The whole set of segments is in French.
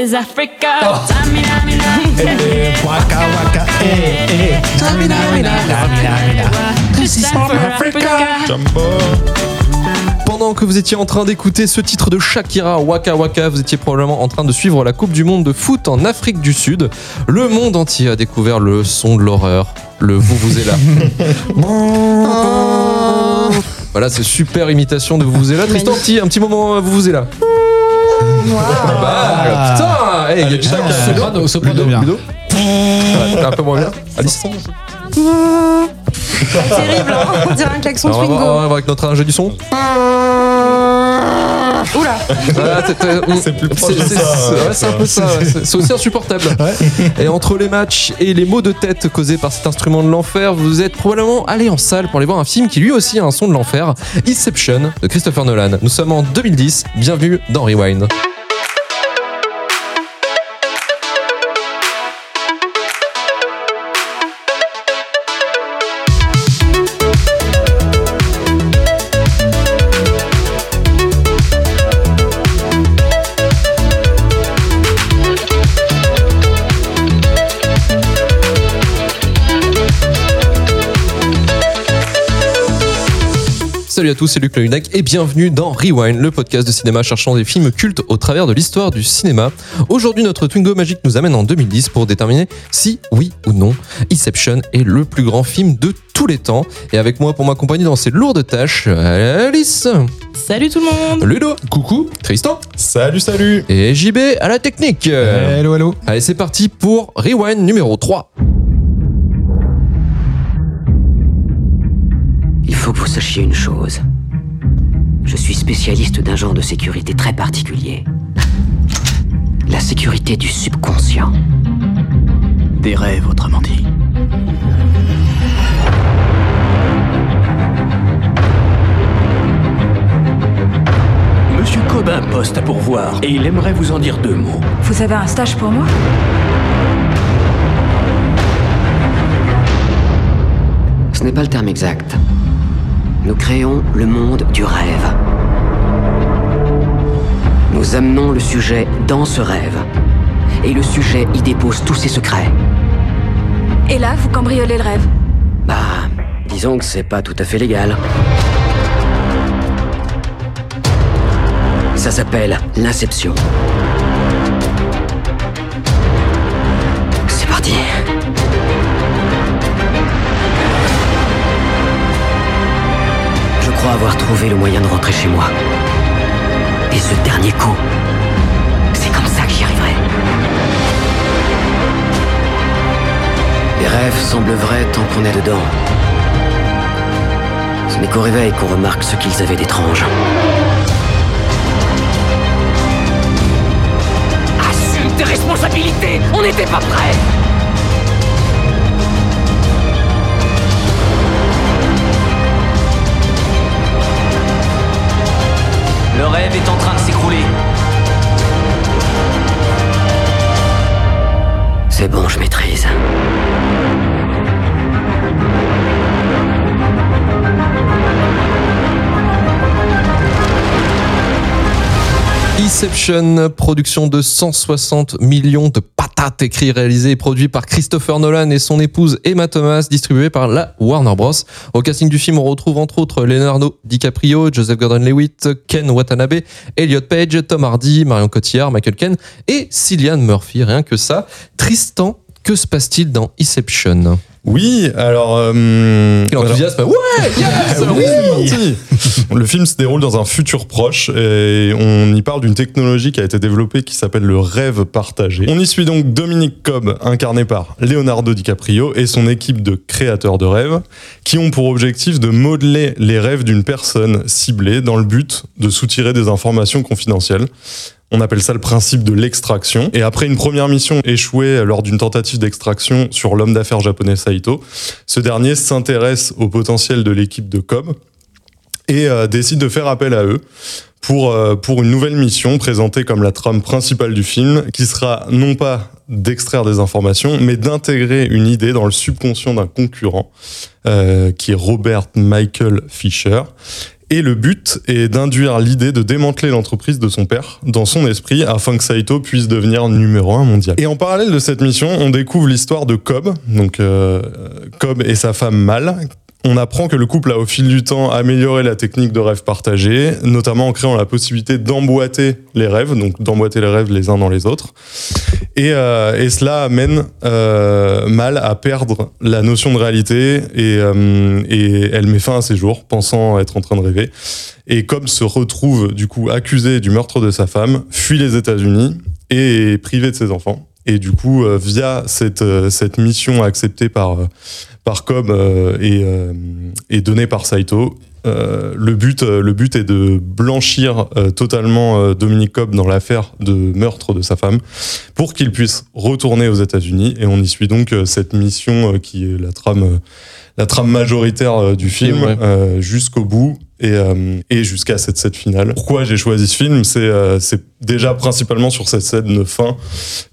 is Africa. Tamina, Eh, Waka waka, eh, eh. Tamina, mina, mina, mina. This is for Africa. Jumbo. Pendant que vous étiez en train d'écouter ce titre de Shakira Waka Waka, vous étiez probablement en train de suivre la Coupe du Monde de foot en Afrique du Sud. Le monde entier a découvert le son de l'horreur. Le vous vous est là. voilà, c'est super imitation de vous vous est là. Tristan, petit, un petit moment euh, vous vous est là. Bah, putain, hey, il y a du chacun. Soprano, soprano. Ludo, Ludo Ouais, Un peu moins bien. Alice Terrible, hein on dirait un klaxon de Alors, on, va voir, on va Twingo. voir avec notre ingé du son. Oula, C'est plus proche de c'est- ça, c'est- ouais, ouais, c'est un peu ça. c'est aussi insupportable. Et entre les matchs et les maux de tête causés par cet instrument de l'enfer, vous êtes probablement allé en salle pour aller voir un film qui lui aussi a un son de l'enfer, Inception de Christopher Nolan. Nous sommes en 2010. Bienvenue dans Rewind. Salut à tous, c'est Luc Lehunac et bienvenue dans Rewind, le podcast de cinéma cherchant des films cultes au travers de l'histoire du cinéma. Aujourd'hui, notre Twingo magique nous amène en 2010 pour déterminer si, oui ou non, Inception est le plus grand film de tous les temps. Et avec moi pour m'accompagner dans ces lourdes tâches, Alice, Salut tout le monde. Ludo, coucou, Tristan Salut, salut. et JB à la technique. Hello, hello. Allez, c'est parti pour Rewind numéro 3. Faut que vous sachiez une chose. Je suis spécialiste d'un genre de sécurité très particulier. La sécurité du subconscient. Des rêves, autrement dit. Monsieur Cobin poste à pourvoir et il aimerait vous en dire deux mots. vous avez un stage pour moi? Ce n'est pas le terme exact. Nous créons le monde du rêve. Nous amenons le sujet dans ce rêve. Et le sujet y dépose tous ses secrets. Et là, vous cambriolez le rêve. Bah, disons que c'est pas tout à fait légal. Ça s'appelle l'inception. Avoir trouvé le moyen de rentrer chez moi. Et ce dernier coup, c'est comme ça que j'y arriverai. Les rêves semblent vrais tant qu'on est dedans. Ce n'est qu'au réveil qu'on remarque ce qu'ils avaient d'étrange. Assume tes responsabilités On n'était pas prêts Le rêve est en train de s'écrouler. C'est bon, je maîtrise. Inception, production de 160 millions de patates, écrit, réalisé et produit par Christopher Nolan et son épouse Emma Thomas, distribué par la Warner Bros. Au casting du film, on retrouve entre autres Leonardo DiCaprio, Joseph Gordon-Levitt, Ken Watanabe, Elliot Page, Tom Hardy, Marion Cotillard, Michael Ken et Cillian Murphy. Rien que ça. Tristan, que se passe-t-il dans Inception? Oui, alors. euh, alors- Ouais Yes Oui. Le film se déroule dans un futur proche et on y parle d'une technologie qui a été développée qui s'appelle le rêve partagé. On y suit donc Dominique Cobb, incarné par Leonardo DiCaprio, et son équipe de créateurs de rêves, qui ont pour objectif de modeler les rêves d'une personne ciblée dans le but de soutirer des informations confidentielles. On appelle ça le principe de l'extraction. Et après une première mission échouée lors d'une tentative d'extraction sur l'homme d'affaires japonais Saito, ce dernier s'intéresse au potentiel de l'équipe de Cobb et euh, décide de faire appel à eux pour, euh, pour une nouvelle mission présentée comme la trame principale du film, qui sera non pas d'extraire des informations, mais d'intégrer une idée dans le subconscient d'un concurrent, euh, qui est Robert Michael Fisher. Et le but est d'induire l'idée de démanteler l'entreprise de son père dans son esprit afin que Saito puisse devenir numéro un mondial. Et en parallèle de cette mission, on découvre l'histoire de Cobb, donc euh, Cobb et sa femme Mal. On apprend que le couple a au fil du temps amélioré la technique de rêve partagé, notamment en créant la possibilité d'emboîter les rêves, donc d'emboîter les rêves les uns dans les autres. Et, euh, cela amène euh, Mal à perdre la notion de réalité et, euh, et elle met fin à ses jours, pensant être en train de rêver. Et Cobb se retrouve du coup accusé du meurtre de sa femme, fuit les États-Unis et est privé de ses enfants. Et du coup, euh, via cette, euh, cette mission acceptée par, euh, par Cobb euh, et, euh, et donnée par Saito, euh, le, but, le but est de blanchir euh, totalement euh, Dominique Cobb dans l'affaire de meurtre de sa femme pour qu'il puisse retourner aux États-Unis. Et on y suit donc cette mission qui est la trame, la trame majoritaire du film ouais. euh, jusqu'au bout et, euh, et jusqu'à cette scène finale. Pourquoi j'ai choisi ce film C'est euh, déjà principalement sur cette scène fin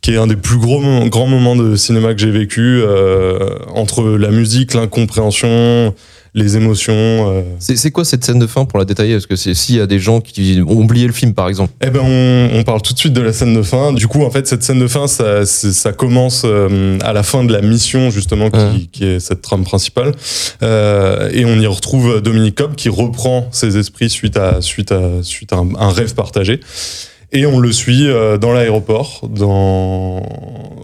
qui est un des plus gros grands moments de cinéma que j'ai vécu euh, entre la musique, l'incompréhension, les émotions. euh. C'est quoi cette scène de fin pour la détailler? Parce que s'il y a des gens qui ont oublié le film, par exemple. Eh ben, on, on parle tout de suite de la scène de fin. Du coup, en fait, cette scène de fin, ça, ça commence euh, à la fin de la mission, justement, qui, Ouais. qui est cette trame principale. Euh, et on y retrouve Dominique Cobb qui reprend ses esprits suite à, suite à, suite à un, un rêve partagé. Et on le suit euh, dans l'aéroport, dans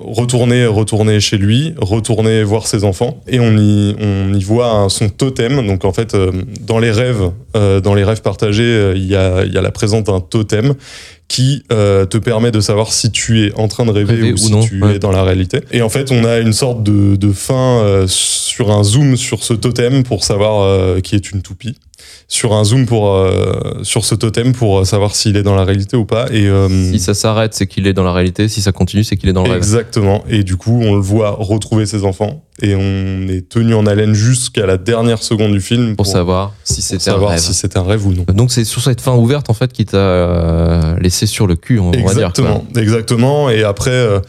retourner, retourner chez lui, retourner voir ses enfants, et on y, on y voit son totem. Donc en fait, euh, dans les rêves, euh, dans les rêves partagés, il y a, il y a la présence d'un totem qui euh, te permet de savoir si tu es en train de rêver, Rêver ou, ou si non, tu ouais. es dans la réalité. Et en fait, on a une sorte de, de fin euh, sur un zoom sur ce totem pour savoir euh, qui est une toupie. Sur un zoom pour euh, sur ce totem pour euh, savoir s'il est dans la réalité ou pas. Et euh, Si ça s'arrête, c'est qu'il est dans la réalité. Si ça continue, c'est qu'il est dans le rêve. Exactement. Et du coup, on le voit retrouver ses enfants. Et on est tenu en haleine jusqu'à la dernière seconde du film Pour savoir si c'était un rêve. si c'est un rêve ou non. Donc c'est sur cette fin ouverte en fait qui t'a euh, laissé sur le cul, on va dire. quoi. Exactement, exactement. Et après, euh,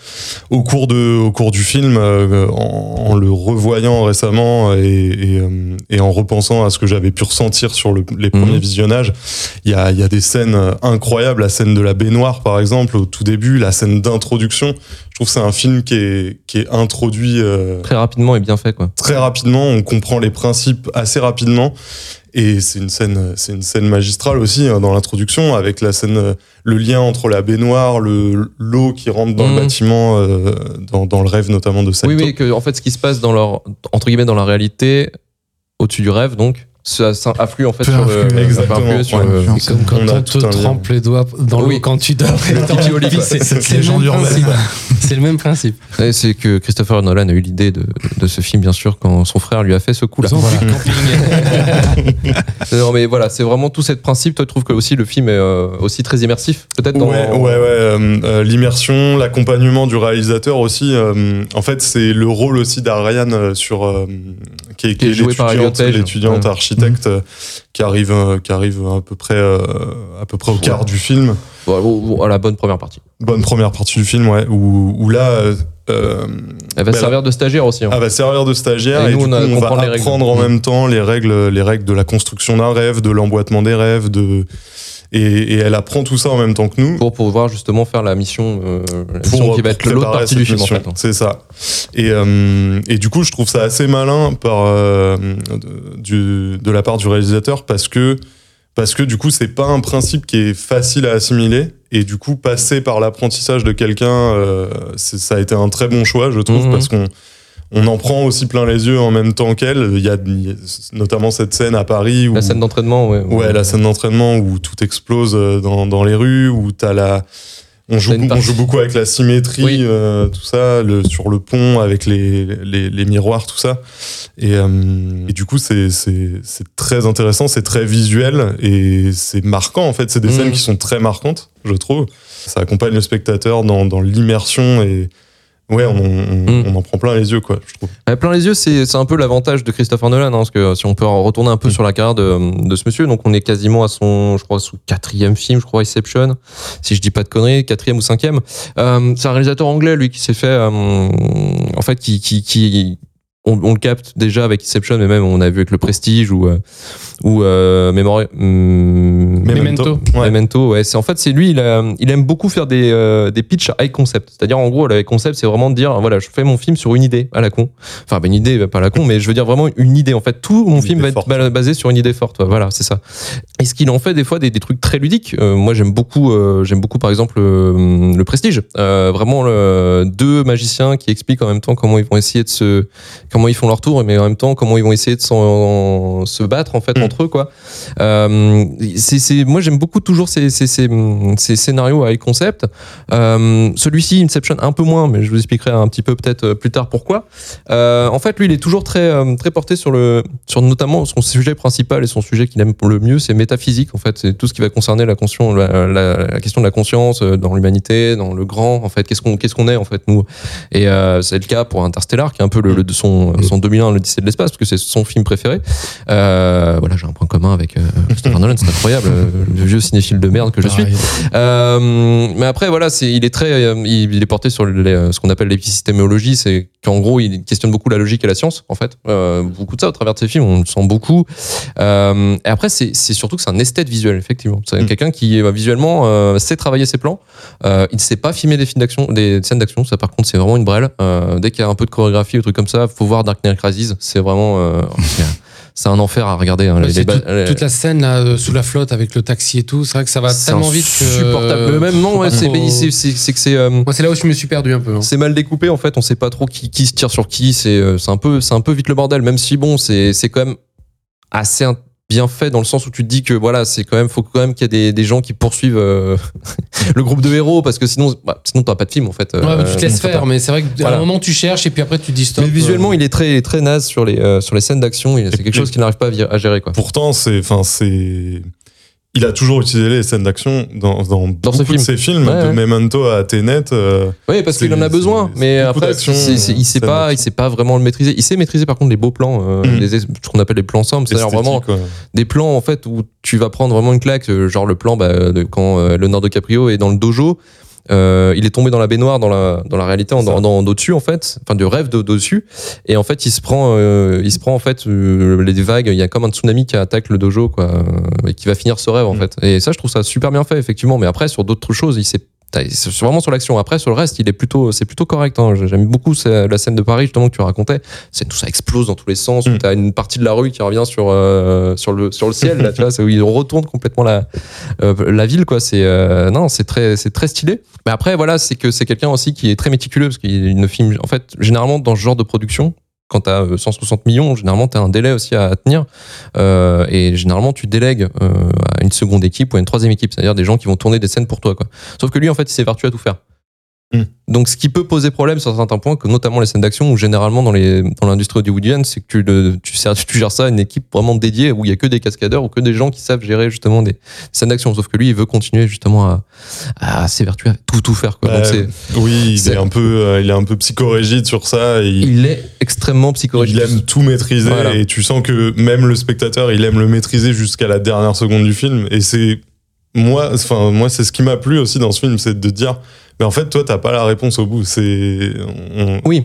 au cours de, au cours du film, euh, en, en le revoyant récemment et, et, et en repensant à ce que j'avais pu ressentir sur le- les premiers Mhm. visionnages, il y a, il y a des scènes incroyables. La scène de la baignoire, par exemple, au tout début, la scène d'introduction. Je trouve que c'est un film qui est, qui est introduit euh, Très rapidement et bien fait quoi. très rapidement. On comprend les principes assez rapidement. Et c'est une scène, c'est une scène magistrale aussi hein, dans l'introduction, avec la scène, euh, le lien entre la baignoire, le l'eau qui rentre dans Mhm. le bâtiment, euh, dans, dans le rêve notamment de Saito. Oui, oui, que en fait ce qui se passe dans leur entre guillemets dans la réalité, au-dessus du rêve donc, ça, ça influe en fait sur le, exactement, influer sur ouais. le- Influence. C'est comme quand On te trempe les doigts dans l'eau Oui. quand tu dors. C'est c'est le Légende même urbaine. principe. C'est le même principe. C'est que Christopher Nolan a eu l'idée de, de ce film, bien sûr, quand son frère lui a fait ce coup-là. Camping. Non, mais voilà, c'est vraiment tout ce principe. Toi, tu trouves que aussi le film est euh, aussi très immersif, peut-être dans. Ouais, ouais, ouais. euh, euh, L'immersion, l'accompagnement du réalisateur aussi. euh, en fait, c'est le rôle aussi d'Ariane sur euh, qui est, Qui l'étudiante, Page. l'étudiante Ouais. architecte euh, qui arrive, euh, qui arrive à peu près, euh, à peu près au quart du film. À la bonne première partie. Bonne première partie du film, ouais, où, où là, euh, Elle va Bah, servir de stagiaire aussi. hein. elle va servir de stagiaire Et et, nous, du on coup, va apprendre en Mm. même temps les règles, les règles de la construction d'un rêve, de l'emboîtement des rêves, de et, et elle apprend tout ça en même temps que nous. pour pouvoir justement faire la mission, euh, la mission pour- qui va être l'autre préparer partie du film en fait. C'est ça. Et, euh, et du coup, je trouve ça assez malin par, euh, de, du- de la part du réalisateur parce que, parce que du coup, c'est pas un principe qui est facile à assimiler. Et du coup, passer par l'apprentissage de quelqu'un, euh, ça a été un très bon choix, je trouve, Mhm. parce qu'on on en prend aussi plein les yeux en même temps qu'elle. Il y a, notamment cette scène à Paris où La scène d'entraînement, ouais. Ouais, la scène d'entraînement où tout explose euh, dans, dans les rues, où t'as la. On joue, on beaucoup avec la symétrie, Oui. euh, tout ça, le, sur le pont, avec les, les, les miroirs, tout ça. Et, euh, et du coup, c'est très intéressant, c'est très visuel et c'est marquant en fait. C'est des Mhm. scènes qui sont très marquantes, je trouve. Ça accompagne le spectateur dans, dans l'immersion et ouais, on, on, Mhm. on en prend plein les yeux, quoi, je trouve. Ouais, plein les yeux, c'est c'est un peu l'avantage de Christopher Nolan, hein, parce que si on peut retourner un peu Mm. sur la carrière de, de ce monsieur, donc on est quasiment à son, je crois, son quatrième film, je crois, Inception, si je dis pas de conneries, quatrième ou cinquième. Euh, c'est un réalisateur anglais, lui, qui s'est fait, euh, en fait, qui, qui, qui on, on le capte déjà avec Inception, mais même on a vu avec le Prestige ou euh, ou euh, Memori- hum, Memento. Ouais. Memento, ouais. C'est en fait c'est lui, il, a- il aime beaucoup faire des euh, des pitchs high concept. C'est-à-dire en gros, le high concept, c'est vraiment de dire voilà, je fais mon film sur une idée à la con. Enfin, bah, une idée pas à la con, mais je veux dire vraiment une idée. En fait, tout mon Une film va être forte. basé sur une idée forte. ouais. Voilà, c'est ça. Et ce qu'il en fait des fois des, des trucs très ludiques. Euh, moi, j'aime beaucoup, euh, j'aime beaucoup par exemple euh, le Prestige. Euh, vraiment le, deux magiciens qui expliquent en même temps comment ils vont essayer de se, comment ils font leur tour, mais en même temps comment ils vont essayer de se battre en fait Mm. entre eux quoi. Euh, c'est, moi j'aime beaucoup toujours ces, ces, ces, ces scénarios avec concept. Euh, celui-ci, Inception, un peu moins, mais je vous expliquerai un petit peu peut-être plus tard pourquoi. Euh, en fait, lui, il est toujours très, euh, très porté sur le, sur notamment son sujet principal et son sujet qu'il aime le mieux, c'est métaphysique. En fait, c'est tout ce qui va concerner la, conscience, la, la- la question de la conscience dans l'humanité, dans le grand. En fait, qu'est-ce qu'on, qu'est-ce qu'on est en fait nous? Et c'est le cas pour Interstellar, qui est un peu le, le- de son, son 2001, l'Odyssée de l'espace, parce que c'est son film préféré. Euh, voilà, j'ai un point commun avec euh, Christopher Nolan, c'est incroyable, euh, le vieux cinéphile de merde que je suis. Pareil. Euh, mais après, voilà, c'est, il est très, il, est porté sur les- ce qu'on appelle l'épistémologie, c'est qu'en gros, il questionne beaucoup la logique et la science, en fait. Euh, beaucoup de ça au travers de ses films, on le sent beaucoup. Euh, et après, c'est, c'est surtout que c'est un esthète visuel, effectivement. C'est Mm. quelqu'un qui visuellement sait travailler ses plans. Il ne sait pas filmer des films d'action, des scènes d'action. Ça, par contre, c'est vraiment une brêle. Dès qu'il y a un peu de chorégraphie ou trucs comme ça, faut voir Dark Knight Rises. C'est vraiment, euh, c'est- un enfer à regarder. hein. Les- les tout- toute la scène là euh, sous la flotte avec le taxi et tout, c'est vrai que ça va tellement vite que insupportable. Mais même non, ouais, c'est, que c'est. euh, Moi, c'est là où je me suis perdu un peu. hein. c'est mal découpé en fait, on sait pas trop qui, qui se tire sur qui, c'est euh, c'est un peu c'est un peu vite le bordel même si bon, c'est c'est quand même assez bien fait dans le sens où tu te dis que voilà, c'est quand même faut quand même qu'il y ait des, des gens qui poursuivent euh, le groupe de héros parce que sinon bah, sinon t'auras pas de film en fait. Ouais, mais tu te laisses Euh, faire, mais c'est vrai qu'à Voilà. un moment tu cherches et puis après tu dis stop. Mais visuellement, euh, il est très très naze sur les euh, sur les scènes d'action, il- c'est quelque chose qu'il n'arrive pas à gérer quoi. Pourtant, c'est, enfin, c'est, il a toujours utilisé les scènes d'action dans, dans, beaucoup ses de films. ses films, Ouais, de ouais. Memento à Tenet. euh, Oui, parce qu'il en a besoin, mais après, il sait pas, il sait pas vraiment le maîtriser. Il sait maîtriser par contre les beaux plans, euh, Mm. les- ce qu'on appelle les plans sombres, c'est-à-dire vraiment des plans en fait où tu vas prendre vraiment une claque, euh, genre le plan bah, de quand euh, Leonardo DiCaprio est dans le dojo. Euh, il est tombé dans la baignoire dans la dans la réalité en- ça. dans dans d'au-dessus en fait. Enfin du rêve de- d'au-dessus et en fait il se prend euh, il se prend en fait euh, les vagues. Il y a comme un tsunami qui attaque le dojo quoi euh, et qui va finir ce rêve en Mm. fait. Et ça je trouve ça super bien fait effectivement. Mais après sur d'autres choses il s'est vraiment sur l'action. Après, sur le reste, il est plutôt, c'est plutôt correct. hein. J'aime beaucoup la scène de Paris justement que tu racontais. C'est tout ça explose dans tous les sens. Où Mm. t'as une partie de la rue qui revient sur euh, sur le sur le ciel. Là, tu vois, c'est où il retourne complètement la euh, la ville. Quoi. C'est euh, non, c'est très c'est très stylé. Mais après, voilà, c'est que c'est quelqu'un aussi qui est très méticuleux parce qu'il ne filme. En fait, généralement dans ce genre de production. Quand tu as 160 millions, généralement tu as un délai aussi à tenir. Euh, et généralement, tu délègues euh, à une seconde équipe ou à une troisième équipe, c'est-à-dire des gens qui vont tourner des scènes pour toi. Quoi. Sauf que lui, en fait, il s'évertue à tout faire. Mm. Donc, ce qui peut poser problème sur certains points, que notamment les scènes d'action, où généralement dans les dans l'industrie hollywoodienne, c'est que tu, le, tu, sers- tu gères ça à une équipe vraiment dédiée, où il y a que des cascadeurs ou que des gens qui savent gérer justement des scènes d'action. Sauf que lui, il veut continuer justement à, à s'évertuer à tout tout faire. Quoi. Donc, Ouais, c'est- oui, il c'est- est un peu, euh, il est un peu psychorigide sur ça. Il, il est extrêmement psychorigide. il aime tout maîtriser Voilà. et tu sens que même le spectateur, il aime le maîtriser jusqu'à la dernière seconde du film. Et c'est moi, enfin moi, c'est ce qui m'a plu aussi dans ce film, c'est de dire, mais en fait, toi, t'as pas la réponse au bout. C'est, on- Oui.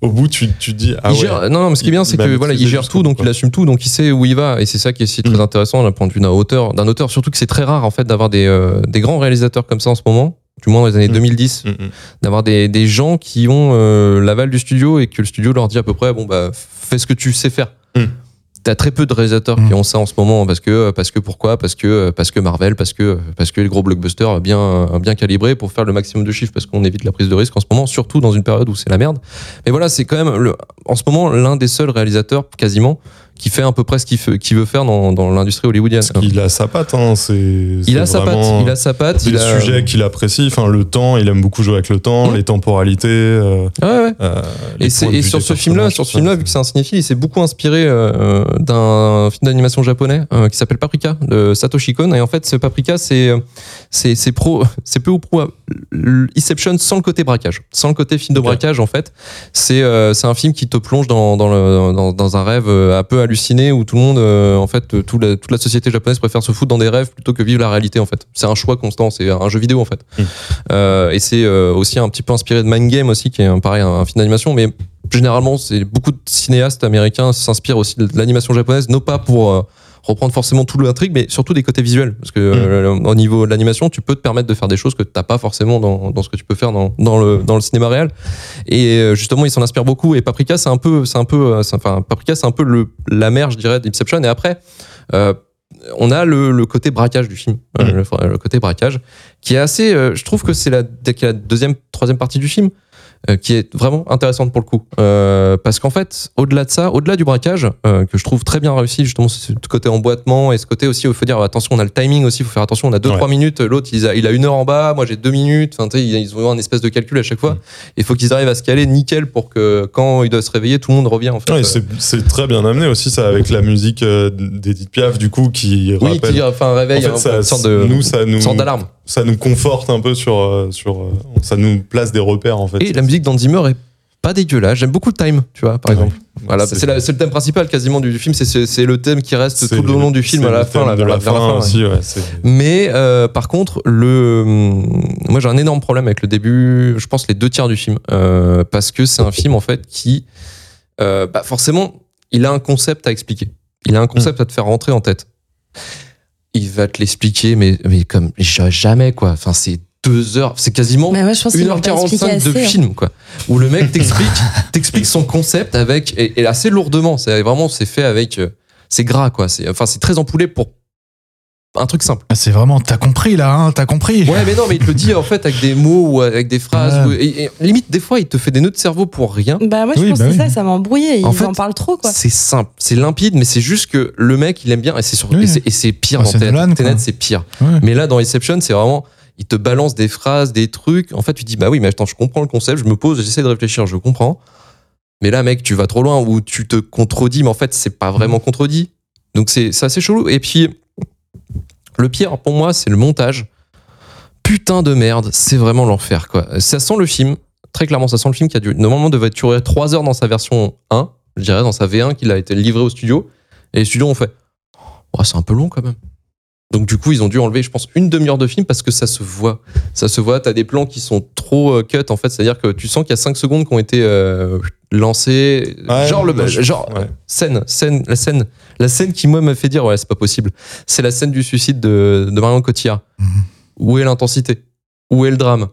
au bout, tu, tu dis, ah il ouais. gère, non, non, mais ce qui est bien, c'est que voilà, il gère tout, donc il assume tout, donc il sait où il va, et c'est ça qui est aussi très Mm. intéressant d'un point de vue d'un auteur, d'un auteur, surtout que c'est très rare en fait d'avoir des, euh, des grands réalisateurs comme ça en ce moment, du moins dans les années Mm. 2010, Mm, mm. d'avoir des, des gens qui ont euh, l'aval du studio et que le studio leur dit à peu près, bon bah fais ce que tu sais faire. T'as très peu de réalisateurs qui Mm. ont ça en ce moment parce que parce que pourquoi? Parce que parce que Marvel parce que parce que les gros blockbusters bien bien calibrés pour faire le maximum de chiffres parce qu'on évite la prise de risque en ce moment surtout dans une période où c'est la merde mais voilà c'est quand même le, en ce moment l'un des seuls réalisateurs quasiment qui fait à peu près ce qu'il qu'il veut faire dans, dans l'industrie hollywoodienne Parce qu'il a sa patte, hein, c'est. il a sa patte il a sa patte Des il a sujets qu'il apprécie, enfin le temps, il aime beaucoup jouer avec le temps, Mm. les temporalités. euh, ouais, ouais. euh, les Et, sur ce film-là, sur ce film-là, vu que c'est un cinéphile, il s'est beaucoup inspiré euh, d'un film d'animation japonais euh, qui s'appelle Paprika de Satoshi Kon. Et en fait, ce Paprika, c'est c'est c'est pro, c'est peu ou pro euh, Inception sans le côté braquage, sans le côté film de braquage. En fait, c'est euh, c'est un film qui te plonge dans dans, le, dans dans un rêve euh, un peu halluciné où tout le monde, euh, en fait, tout la- toute la société japonaise préfère se foutre dans des rêves plutôt que vivre la réalité. En fait, c'est un choix constant. C'est un jeu vidéo en fait. Mm. Euh, et c'est aussi un petit peu inspiré de Mind Game aussi, qui est pareil un, un film d'animation, mais généralement, c'est beaucoup de cinéastes américains s'inspirent aussi de l'animation japonaise, non pas pour reprendre forcément tout l'intrigue, mais surtout des côtés visuels. Parce que euh, au niveau de l'animation, tu peux te permettre de faire des choses que t'as pas forcément dans, dans ce que tu peux faire dans, dans, le, dans le cinéma réel. Et euh, justement, ils s'en inspirent beaucoup. Et Paprika, c'est un peu, c'est un peu, euh, enfin, Paprika, c'est un peu le, la mère, je dirais, d'Inception. Et après, euh, on a le, le côté braquage du film, Mhm. le, le côté braquage, qui est assez. euh, je trouve que c'est la, deuxième, troisième partie du film qui est vraiment intéressante pour le coup. Euh, parce qu'en fait, au-delà de ça, au-delà du braquage, euh, que je trouve très bien réussi, justement, ce côté emboîtement et ce côté aussi où il faut dire attention, on a le timing aussi, il faut faire attention, on a 2-3 Ouais. minutes, l'autre il a, il a une heure en bas, moi j'ai 2 minutes, enfin, ils ont un espèce de calcul à chaque fois. Il faut qu'ils arrivent à se caler nickel pour que quand il doit se réveiller, tout le monde revient en fait. Ouais, Euh, c'est très bien amené aussi ça avec la musique euh, d'Edith Piaf du coup qui oui, rappelle qui enfin, réveille En fait, ça- une sorte de, nous, ça nous- sorte d'alarme. Ça nous conforte un peu sur euh, sur euh, ça nous place des repères en fait Et la musique d'Hans Zimmer est pas dégueulasse. J'aime beaucoup le time, tu vois, par Ouais. exemple. Voilà, C'est- le thème principal quasiment du film. c'est- le thème qui reste tout le long du film à la fin, là, de la fin, aussi ouais, Mais euh, par contre, le, moi j'ai un énorme problème avec le début. Je pense les deux tiers du film euh, parce que c'est un film en fait qui, euh, bah, forcément, il a un concept à expliquer. Il a un concept Mm. à te faire rentrer en tête. Il va te l'expliquer, mais mais comme jamais quoi. Enfin, c'est deux heures, c'est quasiment Mais ouais, je pense qu'ils l'ont pas expliqué 1h45 de hein. film, quoi. Où le mec t'explique, t'explique son concept avec, et, et assez lourdement. C'est vraiment, c'est fait avec, euh, c'est gras, quoi. C'est, enfin, c'est très empoulé pour un truc simple. Ah, C'est vraiment, t'as compris là, hein, t'as compris. Ouais, mais non, mais il te le dit en fait avec des mots ou avec des phrases. Ouais. ou- et, et limite, des fois, il te fait des nœuds de cerveau pour rien. Bah, moi, je Oui, pense bah que c'est oui. ça, ça m'a embrouillé. En en, fait, parlent trop, quoi. C'est simple, c'est limpide, mais c'est juste que le mec, il aime bien, et c'est sur, Oui. et c'est- c'est pire Ah, dans c'est Tenet. Nolan, Tenet, quoi. c'est pire. Ouais. Mais là, dans Inception, c'est vraiment, il te balance des phrases, des trucs. En fait, tu dis, bah oui, mais attends, je comprends le concept, je me pose, j'essaie de réfléchir, je comprends. Mais là, mec, tu vas trop loin ou tu te contredis, mais en fait, c'est pas vraiment contredit. Donc, c'est c'est assez chelou. Et puis, le pire pour moi, c'est le montage. Putain de merde, c'est vraiment l'enfer, quoi. Ça sent le film, très clairement, ça sent le film qui a dû, normalement, devait durer 3 heures dans sa version 1, je dirais, dans sa V1, qu'il a été livré au studio. Et les studios ont fait, oh, c'est un peu long quand même. Donc du coup, ils ont dû enlever, je pense, une demi-heure de film parce que ça se voit. Ça se voit, t'as des plans qui sont trop euh, cut en fait, c'est-à-dire que tu sens qu'il y a 5 secondes qui ont été euh, lancées. Ouais, genre le genre ouais. scène, scène, la scène, la scène qui moi m'a fait dire ouais, c'est pas possible. C'est la scène du suicide de, de Marion Cotillard. Mhm. Où est l'intensité? Où est le drame?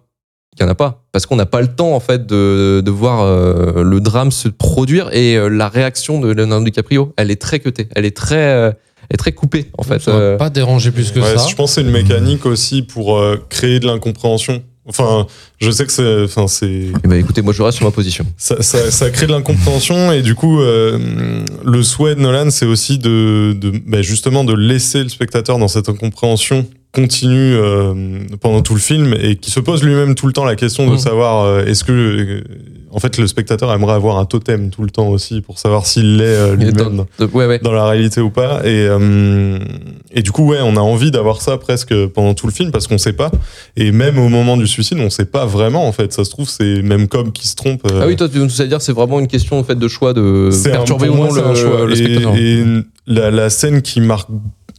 Il y en a pas parce qu'on n'a pas le temps en fait de, de voir euh, le drame se produire et euh, la réaction de Leonardo DiCaprio, elle est très cutée, elle est très euh, elle est très coupée en fait. Ça m'a Euh, pas dérangé plus que Ouais, ça. je pense que c'est une mécanique aussi pour euh, créer de l'incompréhension enfin je sais que c'est enfin c'est Eh ben, écoutez, moi je reste sur ma position. ça, ça, ça crée de l'incompréhension et du coup euh, le souhait de Nolan c'est aussi de, de bah, justement de laisser le spectateur dans cette incompréhension continue euh, pendant tout le film et qui se pose lui-même tout le temps la question de Mhm. savoir euh, est-ce que euh, en fait le spectateur aimerait avoir un totem tout le temps aussi pour savoir s'il l'est euh, dans- lui-même de- ouais, ouais. dans la réalité ou pas et et du coup ouais on a envie d'avoir ça presque pendant tout le film parce qu'on sait pas et même au moment du suicide on sait pas vraiment en fait ça se trouve c'est même Cobb qui se trompe Ah oui, toi, tu as dire c'est vraiment une question en fait de choix de perturber ou non le, choix. le Et- spectateur. Et, la, la scène qui marque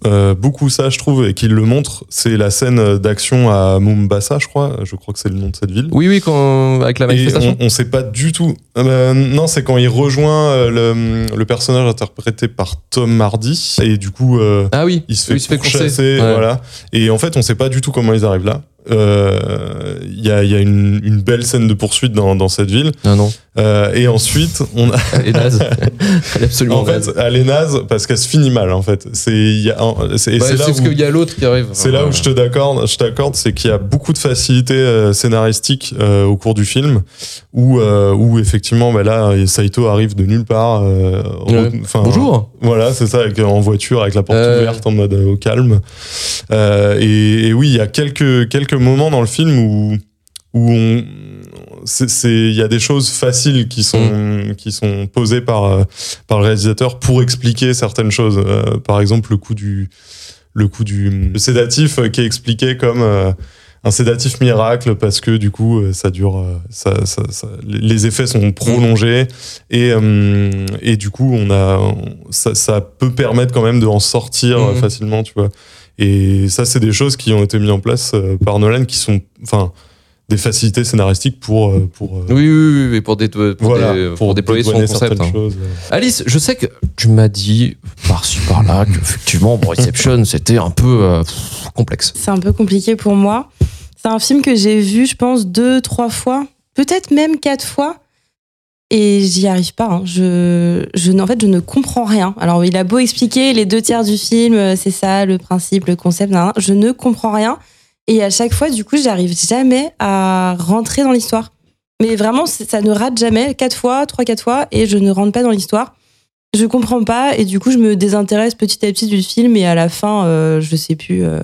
euh, beaucoup ça, je trouve, et qui le montre, c'est la scène d'action à Mombasa, je crois. Je crois que c'est le nom de cette ville. Oui, oui, quand, avec la Et manifestation. on, on sait pas du tout. Euh, non, c'est quand il rejoint euh, le, le personnage interprété par Tom Hardy. Et du coup, euh, Ah oui, il se fait, il se. Ouais. voilà. Et en fait, on sait pas du tout comment ils arrivent là. Il y a, il y a une, une belle scène de poursuite dans, dans cette ville. Non, non, Euh, et ensuite, on a, elle est naze. elle est absolument en fait, naze. elle est naze parce qu'elle se finit mal, en fait. C'est, c'est, c'est là parce où, qu'il y a l'autre qui arrive. c'est là où je te d'accorde, je t'accorde, c'est qu'il y a beaucoup de facilité euh, scénaristique euh, au cours du film, où, euh, où effectivement, bah là, Saito arrive de nulle part. euh, Ouais. enfin, Bonjour. Voilà, c'est ça, avec, en voiture, avec la porte Euh. ouverte, en mode euh, au calme. Euh, et, et oui, il y a quelques, quelques moments dans le film où, où on, c'est, il y a des choses faciles qui sont, Mm. qui sont posées par, euh, par le réalisateur pour expliquer certaines choses. Euh, par exemple, le coup du, le coup du le sédatif euh, qui est expliqué comme euh, un sédatif miracle parce que du coup ça dure ça, ça, ça- les effets sont prolongés et euh, et du coup on a ça, ça peut permettre quand même de en sortir Mhm. facilement tu vois et ça c'est des choses qui ont été mises en place par Nolan qui sont enfin des facilités scénaristiques pour euh, pour euh, Oui, oui, oui, pour, dé- pour, voilà, dé- pour déployer son concept. hein. choses. Alice, je sais que tu m'as dit par-ci par-là qu'effectivement, bon, Reception, c'était un peu euh, complexe. C'est un peu compliqué pour moi. C'est un film que j'ai vu, je pense, deux, trois fois, peut-être même quatre fois. Et j'y arrive pas. hein. Je, je, en fait, je ne comprends rien. Alors, il a beau expliquer les deux tiers du film, euh, c'est ça, le principe, le concept, je ne comprends rien. Et à chaque fois, du coup, j'arrive jamais à rentrer dans l'histoire. Mais vraiment, ça ne rate jamais, quatre fois, trois, quatre fois, et je ne rentre pas dans l'histoire. Je comprends pas, et du coup, je me désintéresse petit à petit du film, et à la fin, euh, je sais plus. euh,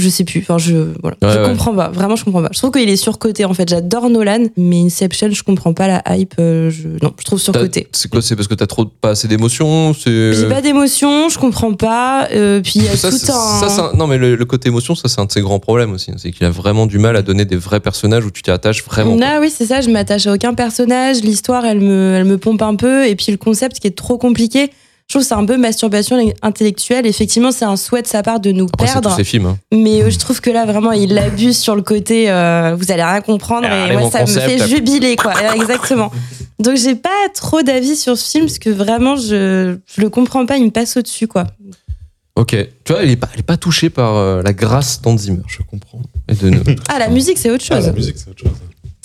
je sais plus. Enfin, je voilà. Ouais, je ouais. comprends pas. Vraiment, je comprends pas. Je trouve qu'il est surcoté. En fait, j'adore Nolan, mais Inception, je comprends pas la hype. euh, je... Non, je trouve surcoté. C'est quoi C'est parce que t'as trop pas assez d'émotions C'est J'ai pas d'émotion, je comprends pas. euh, puis il y a ça, tout un. ça, un- non, mais le, le côté émotion, ça, c'est un de ses grands problèmes aussi. C'est qu'il a vraiment du mal à donner des vrais personnages où tu t'y attaches vraiment. quoi. Ah oui, c'est ça, je m'attache à aucun personnage, l'histoire elle me, elle me pompe un peu, et puis le concept qui est trop compliqué, je trouve que c'est un peu masturbation intellectuelle. Effectivement, c'est un souhait de sa part de nous Après, c'est tous perdre, ces films. hein. mais euh, je trouve que là vraiment il abuse sur le côté euh, vous allez rien comprendre, Ah, et moi ça concept. me fait jubiler quoi. Exactement. Donc j'ai pas trop d'avis sur ce film parce que vraiment je, je le comprends pas, il me passe au-dessus quoi. Ok. Tu vois, il est pas, il est pas touché par euh, la grâce d'Hans Zimmer. Je comprends. Et de, Ah, la musique c'est autre Ah, chose. la musique, c'est autre chose.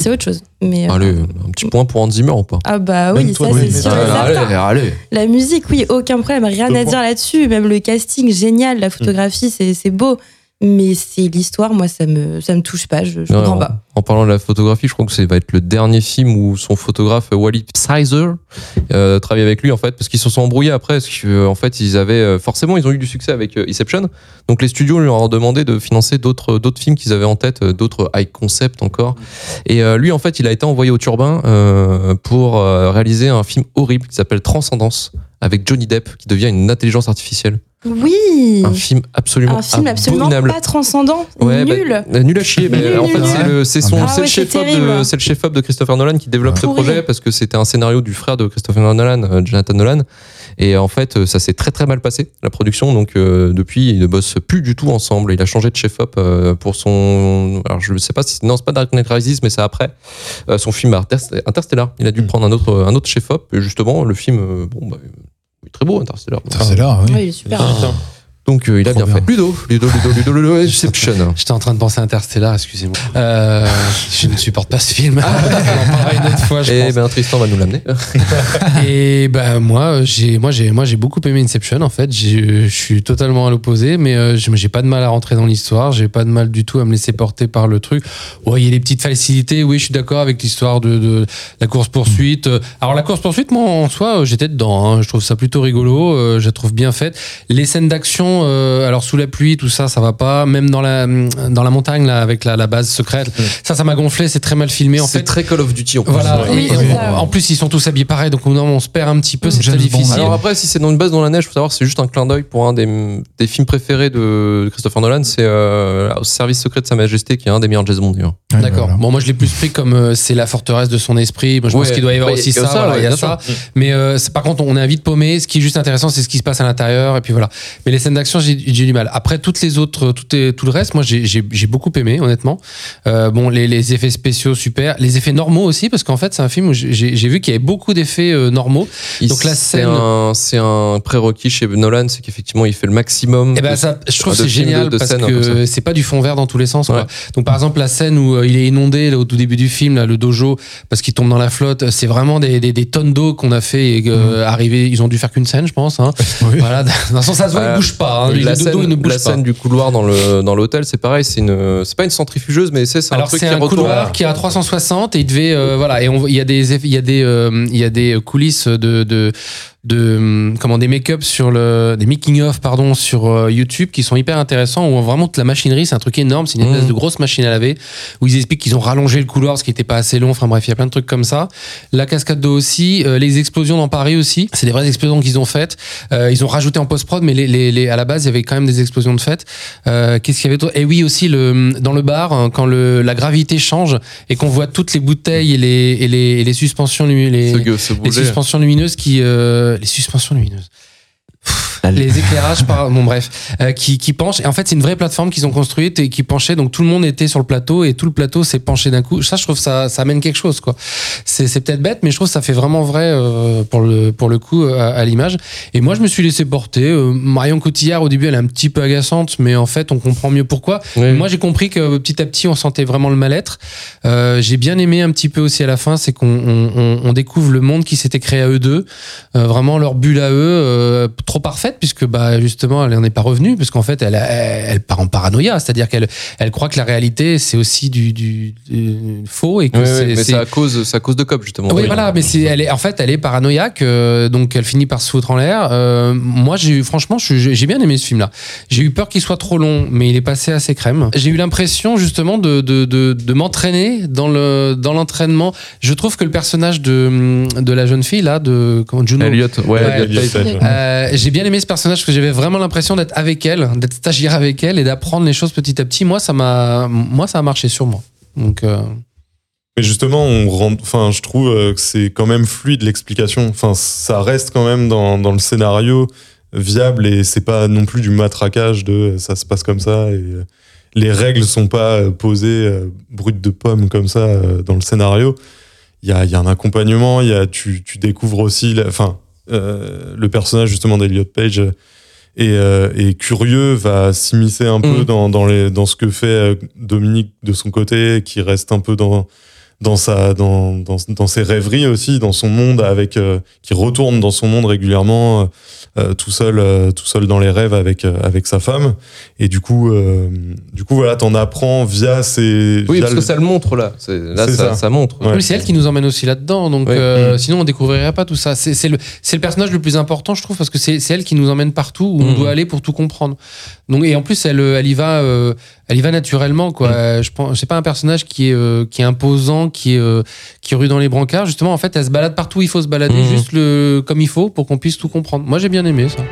C'est autre chose. Mais, euh, Allez, un petit point pour Hans Zimmer ou pas? Ah bah oui, toi, ça oui, c'est sûr allez, certain. allez, allez. La musique, oui, aucun problème, rien Deux à points. dire là-dessus. Même le casting, génial, la photographie, c'est c'est beau. Mais c'est l'histoire, moi, ça me, ça me touche pas, je, je comprends en, pas. en parlant de la photographie, je crois que ça va être le dernier film où son photographe euh, Wally Sizer euh, travaille avec lui en fait parce qu'ils se sont embrouillés après parce qu'en fait ils avaient euh, forcément ils ont eu du succès avec euh, Inception. Donc les studios lui ont demandé de financer d'autres d'autres films qu'ils avaient en tête euh, d'autres high concept encore. Et euh, lui en fait il a été envoyé au turbin euh, pour euh, réaliser un film horrible qui s'appelle Transcendance avec Johnny Depp qui devient une intelligence artificielle Oui un film absolument Un film absolument abominable. pas transcendant, Ouais, bah, nul. bah, nul à chier. mais Nul, en fait, c'est le, c'est son, Ah c'est le ouais, c'est chef-op de, terrible. c'est le chef-op de Christopher Nolan qui développe ce projet parce que c'était un scénario du frère de Christopher Nolan, euh, Jonathan Nolan. Et en fait, euh, ça s'est très très mal passé la production. Donc euh, depuis, ils ne bossent plus du tout ensemble. Il a changé de chef-op euh, pour son. Alors je ne sais pas si non, c'est pas Dark Knight Rises, mais c'est après euh, son film Interst- Interstellar. Il a dû Mm. prendre un autre un autre chef-op. Et justement, le film, euh, bon, bah, très beau Interstellar. Là, oui. Oui, il est super. Donc euh, il a bien bien. fait. Ludo, Ludo, Ludo, Ludo, Ludo, Inception. J'étais en train de penser à Interstellar, excusez-moi. Euh, je ne supporte pas ce film. Parlera une autre fois, je Et pense. ben Tristan va nous l'amener. Et ben moi, j'ai moi j'ai moi j'ai beaucoup aimé Inception en fait. Je suis totalement à l'opposé, mais euh, j'ai pas de mal à rentrer dans l'histoire. J'ai pas de mal du tout à me laisser porter par le truc. Ouais, il y a des petites facilités. Oui, je suis d'accord avec l'histoire de, de la course poursuite. Alors la course poursuite, moi en soi, j'étais dedans. hein. Je trouve ça plutôt rigolo. je la trouve bien faite. Les scènes d'action, euh, alors sous la pluie, tout ça, ça va pas. Même dans la dans la montagne là, avec la, la base secrète, ça, ça m'a gonflé. C'est très mal filmé en C'est fait. très Call of Duty en plus. Voilà. Oui, on- en plus, ils sont tous habillés pareil, donc moment, on se perd un petit peu. C'est très difficile. Alors après, si c'est dans une base dans la neige, faut savoir que c'est juste un clin d'œil pour un des, des films préférés de Christopher Nolan, c'est euh, au service secret de Sa Majesté, qui est un des meilleurs James Bond. Ouais, D'accord. voilà. Bon, moi, je l'ai plus pris comme euh, c'est la forteresse de son esprit. Moi, je pense qu'il doit y avoir aussi ça. ça, voilà, ouais, il y a ça. Mais euh, c'est- par contre, on est un vite paumé. Ce qui est juste intéressant, c'est ce qui se passe à l'intérieur. Et puis voilà. Mais les scènes j'ai du mal. Après, toutes les autres, tout, est, tout le reste, moi, j'ai- beaucoup aimé, honnêtement. Euh, bon, les, les effets spéciaux, super. Les effets normaux aussi, parce qu'en fait, c'est un film où j'ai vu qu'il y avait beaucoup d'effets euh, normaux. Donc la c'est scène- un, c'est un prérequis chez Nolan, c'est qu'effectivement il fait le maximum. Et ben de- ça, je trouve c'est génial de- de parce que c'est pas du fond vert dans tous les sens. quoi. Donc par exemple la scène où euh, il est inondé là, au tout début du film, là, le dojo, parce qu'il tombe dans la flotte, c'est vraiment des, des, des tonnes d'eau qu'on a fait et, euh, arriver. Ils ont dû faire qu'une scène, je pense. Hein. Oui. Voilà, dans le sens ça se voit, il bouge pas. Hein. la le dodo, scène, il ne bouge la pas. scène du couloir dans le dans l'hôtel, c'est pareil, c'est une, c'est pas une centrifugeuse, mais c'est c'est un Alors truc c'est qui un retourne. couloir qui est à 360 et il devait euh, voilà et il y a des il y a des euh, il y a des coulisses de de de hum, comment des make-up sur le des making of pardon sur euh, YouTube qui sont hyper intéressants où vraiment toute la machinerie c'est un truc énorme c'est une espèce Mhm. de grosse machine à laver où ils expliquent qu'ils ont rallongé le couloir parce qu'il était pas assez long enfin bref il y a plein de trucs comme ça. La cascade d'eau aussi euh, les explosions dans Paris aussi c'est des vraies explosions qu'ils ont faites. Euh, ils ont rajouté en post prod mais les, les, les- à la base il y avait quand même des explosions de fait euh, qu'est-ce qu'il y avait et oui aussi le dans le bar hein, quand le la gravité change et qu'on voit toutes les bouteilles et les et les, et les suspensions lumi- les, Ce, ce les suspensions lumineuses qui euh, les suspensions lumineuses Les éclairages par bon bref euh, qui, qui penchent. Et en fait c'est une vraie plateforme qu'ils ont construite et qui penchait. Donc tout le monde était sur le plateau et tout le plateau s'est penché d'un coup. Ça je trouve ça ça amène quelque chose quoi. C'est c'est peut-être bête mais je trouve que ça fait vraiment vrai euh, pour le pour le coup à, à l'image. Et moi je me suis laissé porter. Euh, Marion Cotillard au début elle est un petit peu agaçante mais en fait on comprend mieux pourquoi. Oui. moi j'ai compris que petit à petit on sentait vraiment le mal-être. Euh, j'ai bien aimé un petit peu aussi à la fin c'est qu'on on, on- on découvre le monde qui s'était créé à eux deux. Euh, vraiment leur bulle à eux euh, trop parfaite puisque bah justement elle n'en est pas revenue parce qu'en fait elle, elle, elle part en paranoïa c'est-à-dire qu'elle elle croit que la réalité c'est aussi du, du, du faux et que c'est mais c'est- à cause, à cause de Cobb justement. oui, voilà, mais c'est, elle est, en fait, elle est paranoïaque, euh, donc elle finit par se foutre en l'air. Euh, moi, j'ai eu, franchement, j'ai bien aimé ce film-là. J'ai eu peur qu'il soit trop long, mais il est passé assez crème. J'ai eu l'impression justement de, de, de, de m'entraîner dans le dans l'entraînement. Je trouve que le personnage de de la jeune fille là, de comment Juno. Elliot, ouais, Ouais. Euh, j'ai bien aimé personnage que j'avais vraiment l'impression d'être avec elle, d'être stagiaire avec elle et d'apprendre les choses petit à petit. Moi, ça m'a, moi, ça a marché sur moi. Donc, euh, Mais justement, on rend, enfin, je trouve euh, que c'est quand même fluide l'explication. Enfin, ça reste quand même dans, dans le scénario viable et c'est pas non plus du matraquage de euh, ça se passe comme ça et les règles sont pas posées brutes de pommes comme ça dans le scénario. Il y a, y a un accompagnement, y a, tu, tu découvres aussi, enfin, euh, le personnage justement d'Eliot Page euh, est, euh, est curieux, va s'immiscer un peu Mhm. dans, dans, les, dans ce que fait euh, Dominique de son côté, qui reste un peu dans, dans, sa, dans, dans, dans ses rêveries aussi, dans son monde, avec, euh, qui retourne dans son monde régulièrement, euh, euh, tout, seul, euh, tout seul dans les rêves avec, euh, avec sa femme. Et du coup, euh, du coup voilà, t'en apprends via ces. Oui, via parce le- que ça le montre là. C'est- Là, ça, ça. ça montre. Ouais. Oui, c'est elle qui nous emmène aussi là-dedans. Donc, Ouais. euh, Mm. sinon, on découvrirait pas tout ça. C'est c'est le, c'est le personnage le plus important, je trouve, parce que c'est c'est elle qui nous emmène partout où on Mm. doit aller pour tout comprendre. Donc, et en plus, elle, elle y va, euh, elle y va naturellement, quoi. Je pense, c'est pas un personnage qui est, euh, qui est imposant, qui est, euh, qui rue dans les brancards. Justement, en fait, elle se balade partout où il faut se balader, Mm. juste le, comme il faut, pour qu'on puisse tout comprendre. Moi, j'ai bien aimé ça.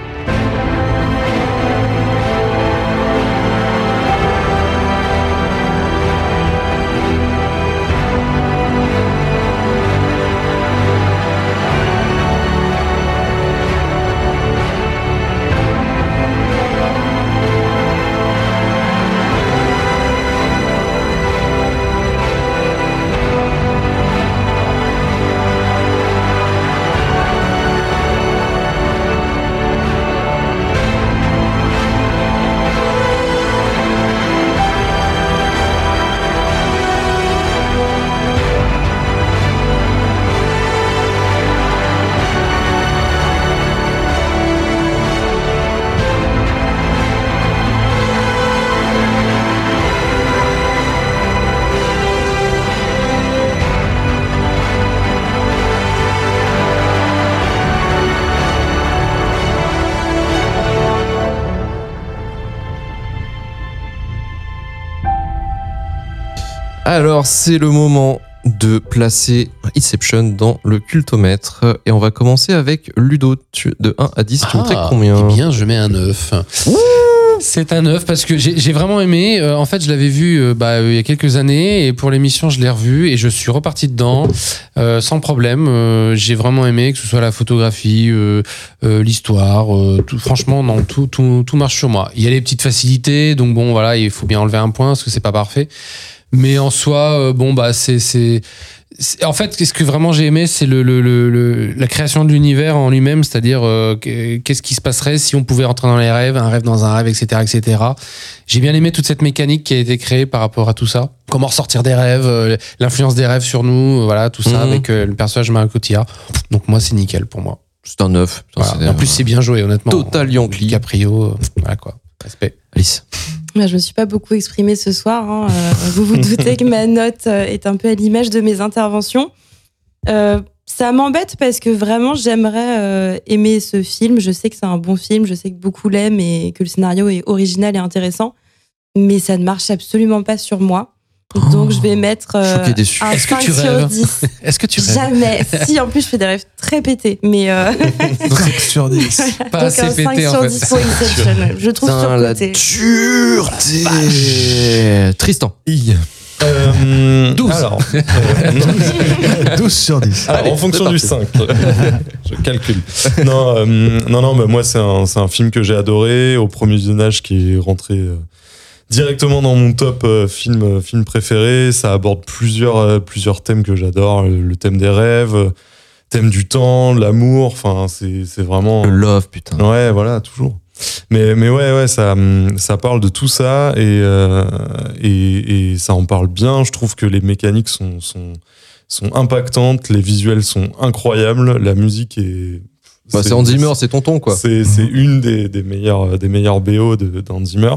Alors, c'est le moment de placer Inception dans le cultomètre. Et on va commencer avec Ludo. Tu- de 1 à 10, tu mettrais combien Eh bien, je mets un 9. C'est un 9 parce que j'ai vraiment aimé. Euh, en fait, je l'avais vu euh, bah, euh, il y a quelques années et pour l'émission, je l'ai revu et je suis reparti dedans sans problème. J'ai vraiment aimé que ce soit la photographie, l'histoire. tout, franchement, non, tout, tout, tout marche sur moi. Il y a les petites facilités, donc bon, voilà, il faut bien enlever un point parce que c'est pas parfait. Mais en soi, euh, bon, bah, c'est. En fait, ce que vraiment j'ai aimé, c'est le, le- le- la création de l'univers en lui-même, c'est-à-dire euh, que- qu'est-ce qui se passerait si on pouvait rentrer dans les rêves, un rêve dans un rêve, etc., etc. J'ai bien aimé toute cette mécanique qui a été créée par rapport à tout ça. Comment ressortir des rêves, euh, l'influence des rêves sur nous, voilà, tout ça Mhm. avec euh, le personnage Mario Cotillard. Donc moi, c'est nickel pour moi. C'est un 9. Putain, Voilà. En plus, c'est bien joué, honnêtement. Total Yankee. Caprio, voilà quoi. Respect. Alice. Bah, je me suis pas beaucoup exprimée ce soir. hein. Euh, vous vous doutez que ma note euh, est un peu à l'image de mes interventions. Euh, ça m'embête parce que vraiment j'aimerais aimer ce film. Je sais que c'est un bon film, je sais que beaucoup l'aiment et que le scénario est original et intéressant, mais ça ne marche absolument pas sur moi. Donc je vais mettre euh, un Est-ce que 5 tu sur rêves 10. Est-ce que tu rêves Jamais. si, en plus je fais des rêves très pétés, mais euh, 5 sur 10. Pas donc assez un 5 pété, en sur fait. 10 pour Inception. Je trouve Putain, la surcoté. dureté. Tristan. I. Euh, 12. Alors, euh, 12 sur 10. Alors, Allez, en fonction du 5. je calcule. Non, euh, non, non, bah, moi, c'est un, c'est un film que j'ai adoré au premier visionnage qui est rentré euh, directement dans mon top euh, film, euh, film préféré. Ça aborde plusieurs, euh, plusieurs thèmes que j'adore. Le, le thème des rêves, euh, thème du temps, l'amour. Enfin, c'est c'est vraiment. Le love, putain. Ouais, voilà, toujours. Mais, mais ouais, ouais, ça, hum, ça parle de tout ça et, euh, et, et ça en parle bien. Je trouve que les mécaniques sont, sont, sont impactantes, les visuels sont incroyables, la musique est. Bah, c'est Hans Zimmer, c'est tonton, quoi. C'est c'est une des, des meilleures des meilleures BO de d'Hans Zimmer.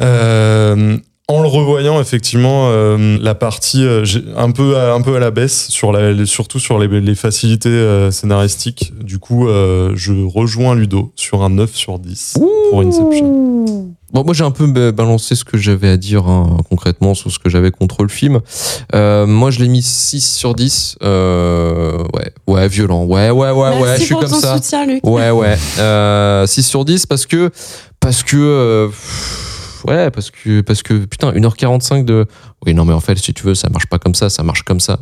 Euh, en le revoyant, effectivement, euh, la partie euh, un peu à, un peu à la baisse sur la, surtout sur les, les facilités euh, scénaristiques. Du coup, euh, je rejoins Ludo sur un 9 sur 10 pour Inception. Bon, moi j'ai un peu ba- balancé ce que j'avais à dire hein, concrètement sur ce que j'avais contre le film. Euh, moi je l'ai mis 6 sur 10. Euh, ouais, ouais, violent. Ouais, ouais, ouais, Merci ouais, je suis pour comme ton ça. soutien, Luc. Ouais, ouais. Euh, 6 sur 10 parce que. Parce que. euh, pff, ouais, parce que. Parce que. Putain, 1h45 de. Oui, non, mais en fait, si tu veux, ça marche pas comme ça, ça marche comme ça.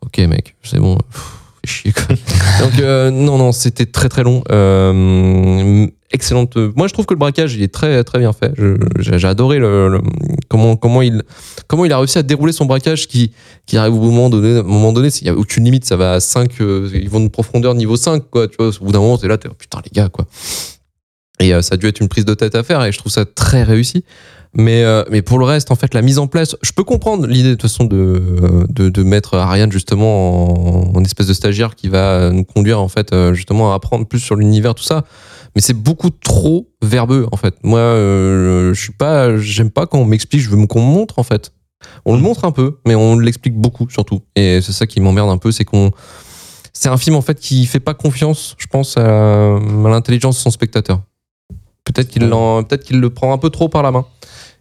Ok, mec, c'est bon. Pff, chier, quoi. Donc, euh, non, non, c'était très, très long. Euh, excellente. Moi, je trouve que le braquage, il est très, très bien fait. J'ai adoré le, le- comment, comment, il, comment il a réussi à dérouler son braquage qui, qui arrive au moment donné. Un moment donné, il n'y a aucune limite. Ça va à 5. euh, ils vont de profondeur niveau 5, quoi. Tu vois, au bout d'un moment, t'es là, t'es putain, les gars, quoi. Et euh, ça a dû être une prise de tête à faire et je trouve ça très réussi. Mais, euh, mais pour le reste, en fait, la mise en place, je peux comprendre l'idée de toute façon de, de, de mettre Ariane justement en, espèce de stagiaire qui va nous conduire en fait euh, justement à apprendre plus sur l'univers, tout ça. Mais c'est beaucoup trop verbeux en fait. Moi, euh, je suis pas, j'aime pas quand on m'explique, je veux qu'on me montre en fait. On le montre un peu, mais on l'explique beaucoup surtout. Et c'est ça qui m'emmerde un peu, c'est qu'on c'est un film en fait qui fait pas confiance, je pense, à l'intelligence de son spectateur. Peut-être qu'il peut-être qu'il le prend un peu trop par la main.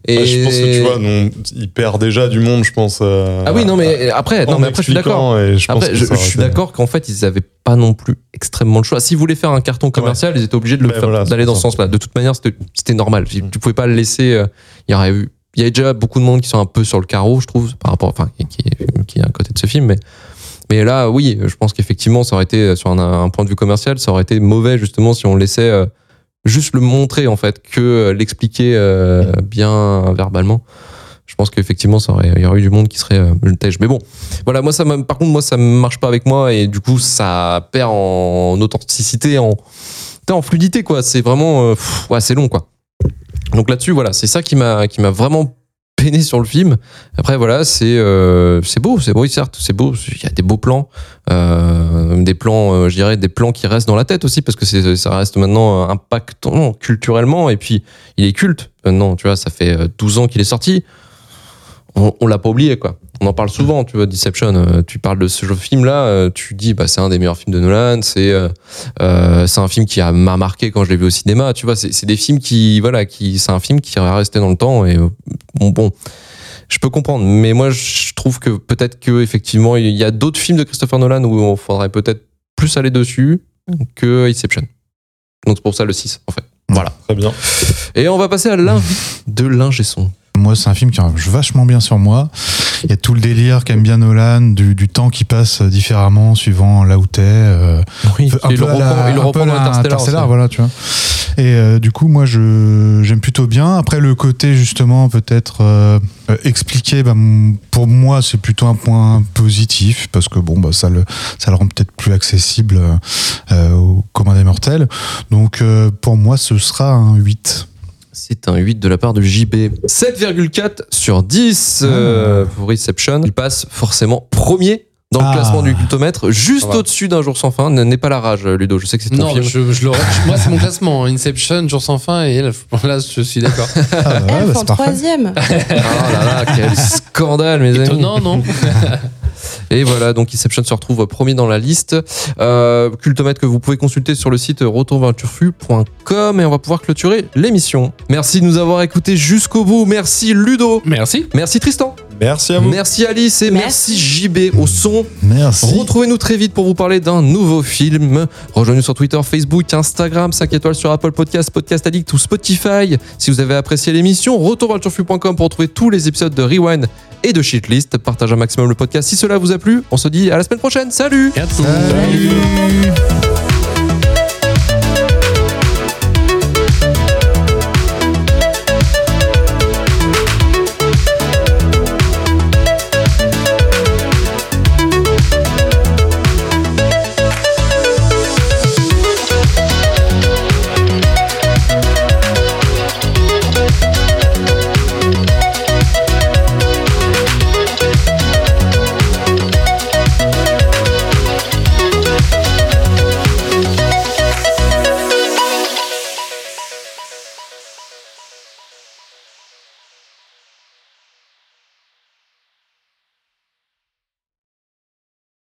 Et Ouais, je pense que tu vois, non, il perd déjà du monde, je pense. euh, ah oui, non mais après, non mais après je suis d'accord. je Après, je, suis d'accord qu'en fait, ils avaient pas non plus extrêmement le choix. S'ils voulaient faire un carton commercial, ils étaient obligés de le faire, voilà, c'est d'aller dans ce sens-là. De toute manière, c'était normal. Tu Mm. tu pouvais pas le laisser. euh, Il y aurait eu, il y avait déjà beaucoup de monde qui sont un peu sur le carreau, je trouve, par rapport, enfin, qui, qui, qui est à côté de ce film, mais. Mais là, oui, je pense qu'effectivement, ça aurait été, sur un, un point de vue commercial, ça aurait été mauvais, justement, si on laissait euh, juste le montrer, en fait, que euh, l'expliquer euh, bien verbalement. Je pense qu'effectivement, ça aurait, il y aurait eu du monde qui serait euh, le tège. Mais bon, voilà, moi, ça par contre, moi, ça marche pas avec moi et du coup, ça perd en authenticité, en, en fluidité, quoi. C'est vraiment, euh, ouais, c'est long, quoi. Donc là-dessus, voilà, c'est ça qui m'a, qui m'a vraiment peiné sur le film. Après, voilà, c'est, euh, c'est beau, c'est beau, certes, c'est beau. Il y a des beaux plans, euh, des plans, euh, je dirais, des plans qui restent dans la tête aussi parce que c'est, ça reste maintenant euh, impactant culturellement et puis il est culte. Maintenant, tu vois, ça fait euh, 12 ans qu'il est sorti on, on l'a pas oublié quoi. On en parle souvent, tu vois, Deception. euh, tu parles de ce genre de film-là, euh, tu dis, bah, c'est un des meilleurs films de Nolan. C'est, euh, euh, c'est un film qui a m'a marqué quand je l'ai vu au cinéma. Tu vois, c'est c'est des films qui, voilà, qui, c'est un film qui va rester dans le temps. Et bon, bon, je peux comprendre, mais moi, je trouve que peut-être que effectivement, il y a d'autres films de Christopher Nolan où on faudrait peut-être plus aller dessus que Inception. Donc c'est pour ça le 6 en fait. Voilà. Très bien. Et on va passer à l'invit de l'ingé son. Moi, c'est un film qui marche vachement bien sur moi. Il y a tout le délire qu'aime bien Nolan, du, du temps qui passe différemment suivant là où t'es. euh, Oui, un il le peu le reprend dans la Interstellar. Voilà, tu vois. Et euh, du coup, moi, je j'aime plutôt bien. Après, le côté justement peut-être euh, euh, expliqué, bah, pour moi, c'est plutôt un point positif parce que bon, bah, ça le ça le rend peut-être plus accessible euh, aux communs des mortels. Donc, euh, pour moi, ce sera un 8. C'est un 8 de la part de JB. 7,4 sur 10 euh, pour Reception. Il passe forcément premier dans le Ah. classement du cultomètre, juste va. au-dessus d'un jour sans fin. N- N'est pas la rage, Ludo. Je sais que c'est ton Non, film. je, je l'aurais- moi c'est mon classement. hein. Inception, Jour sans fin et. Là, je suis d'accord. Ah, bah, ouais, bah, en c'est parfait. troisième. Ah là là, quel scandale, mes amis. Étonnant, non Et voilà, donc Inception se retrouve premier dans la liste. Euh, cultomètre que vous pouvez consulter sur le site retourventurfu.com et on va pouvoir clôturer l'émission. Merci de nous avoir écoutés jusqu'au bout. Merci Ludo. Merci. Merci Tristan. Merci à vous. Merci Alice et merci, JB au son. Merci. Retrouvez-nous très vite pour vous parler d'un nouveau film. Rejoignez-nous sur Twitter, Facebook, Instagram, 5 étoiles sur Apple Podcast, Podcast Addict ou Spotify. Si vous avez apprécié l'émission, retour vers le turfu.com pour retrouver tous les épisodes de Rewind et de Shitlist. Partagez un maximum le podcast si cela vous a plu. On se dit à la semaine prochaine. Salut.